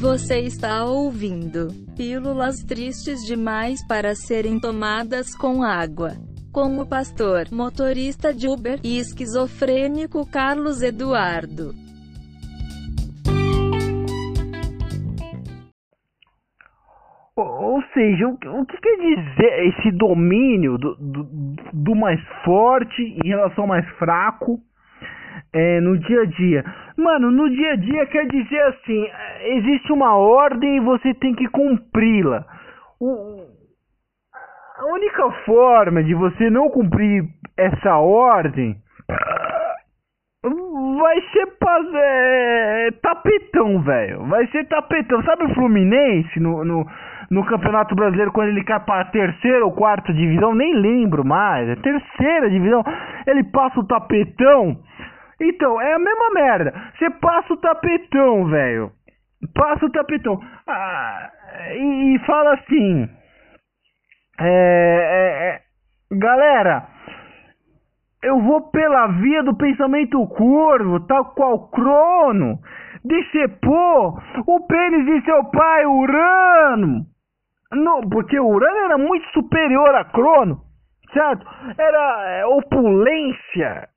Você está ouvindo Pílulas Tristes Demais para Serem Tomadas com Água. Com o pastor, motorista de Uber e esquizofrênico Carlos Eduardo. Ou seja, o, que quer dizer esse domínio do, do, do mais forte em relação ao mais fraco é, no dia a dia? Mano, no dia a dia quer dizer assim: existe uma ordem e você tem que cumpri-la. A única forma de você não cumprir essa ordem vai ser é, tapetão, velho. Vai ser tapetão. Sabe o Fluminense no, no, no Campeonato Brasileiro quando ele cai pra terceira ou quarta divisão? Nem lembro mais. É terceira divisão. Ele passa o tapetão. Então, é a mesma merda. Você passa o tapetão, velho. Passa o tapetão. Ah, e, e fala assim. É, é, é, galera, eu vou pela via do pensamento curvo, tal qual Crono, decepou o pênis de seu pai, Urano. No, porque Urano era muito superior a Crono, certo? Era é, opulência,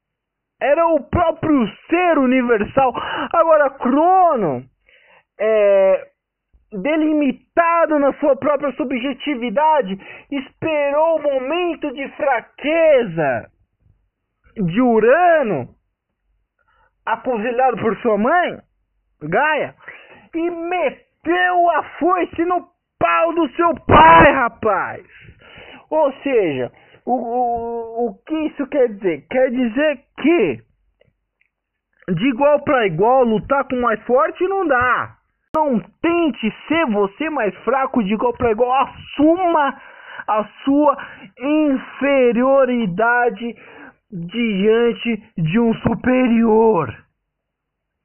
era o próprio ser universal. Agora, Crono é delimitado na sua própria subjetividade, esperou o momento de fraqueza de Urano, aconselhado por sua mãe, Gaia, e meteu a foice no pau do seu pai, rapaz. Ou seja, o, o, o que isso quer dizer? Quer dizer que de igual para igual, lutar com o mais forte não dá. Não tente ser você mais fraco de igual para igual. Assuma a sua inferioridade diante de um superior.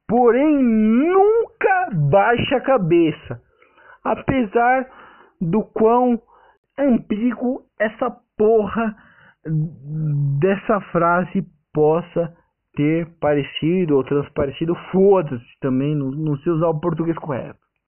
Porém, nunca baixe a cabeça, apesar do quão ambíguo essa porra dessa frase possa ter parecido ou transparecido. Foda-se também, não, não sei usar o português correto.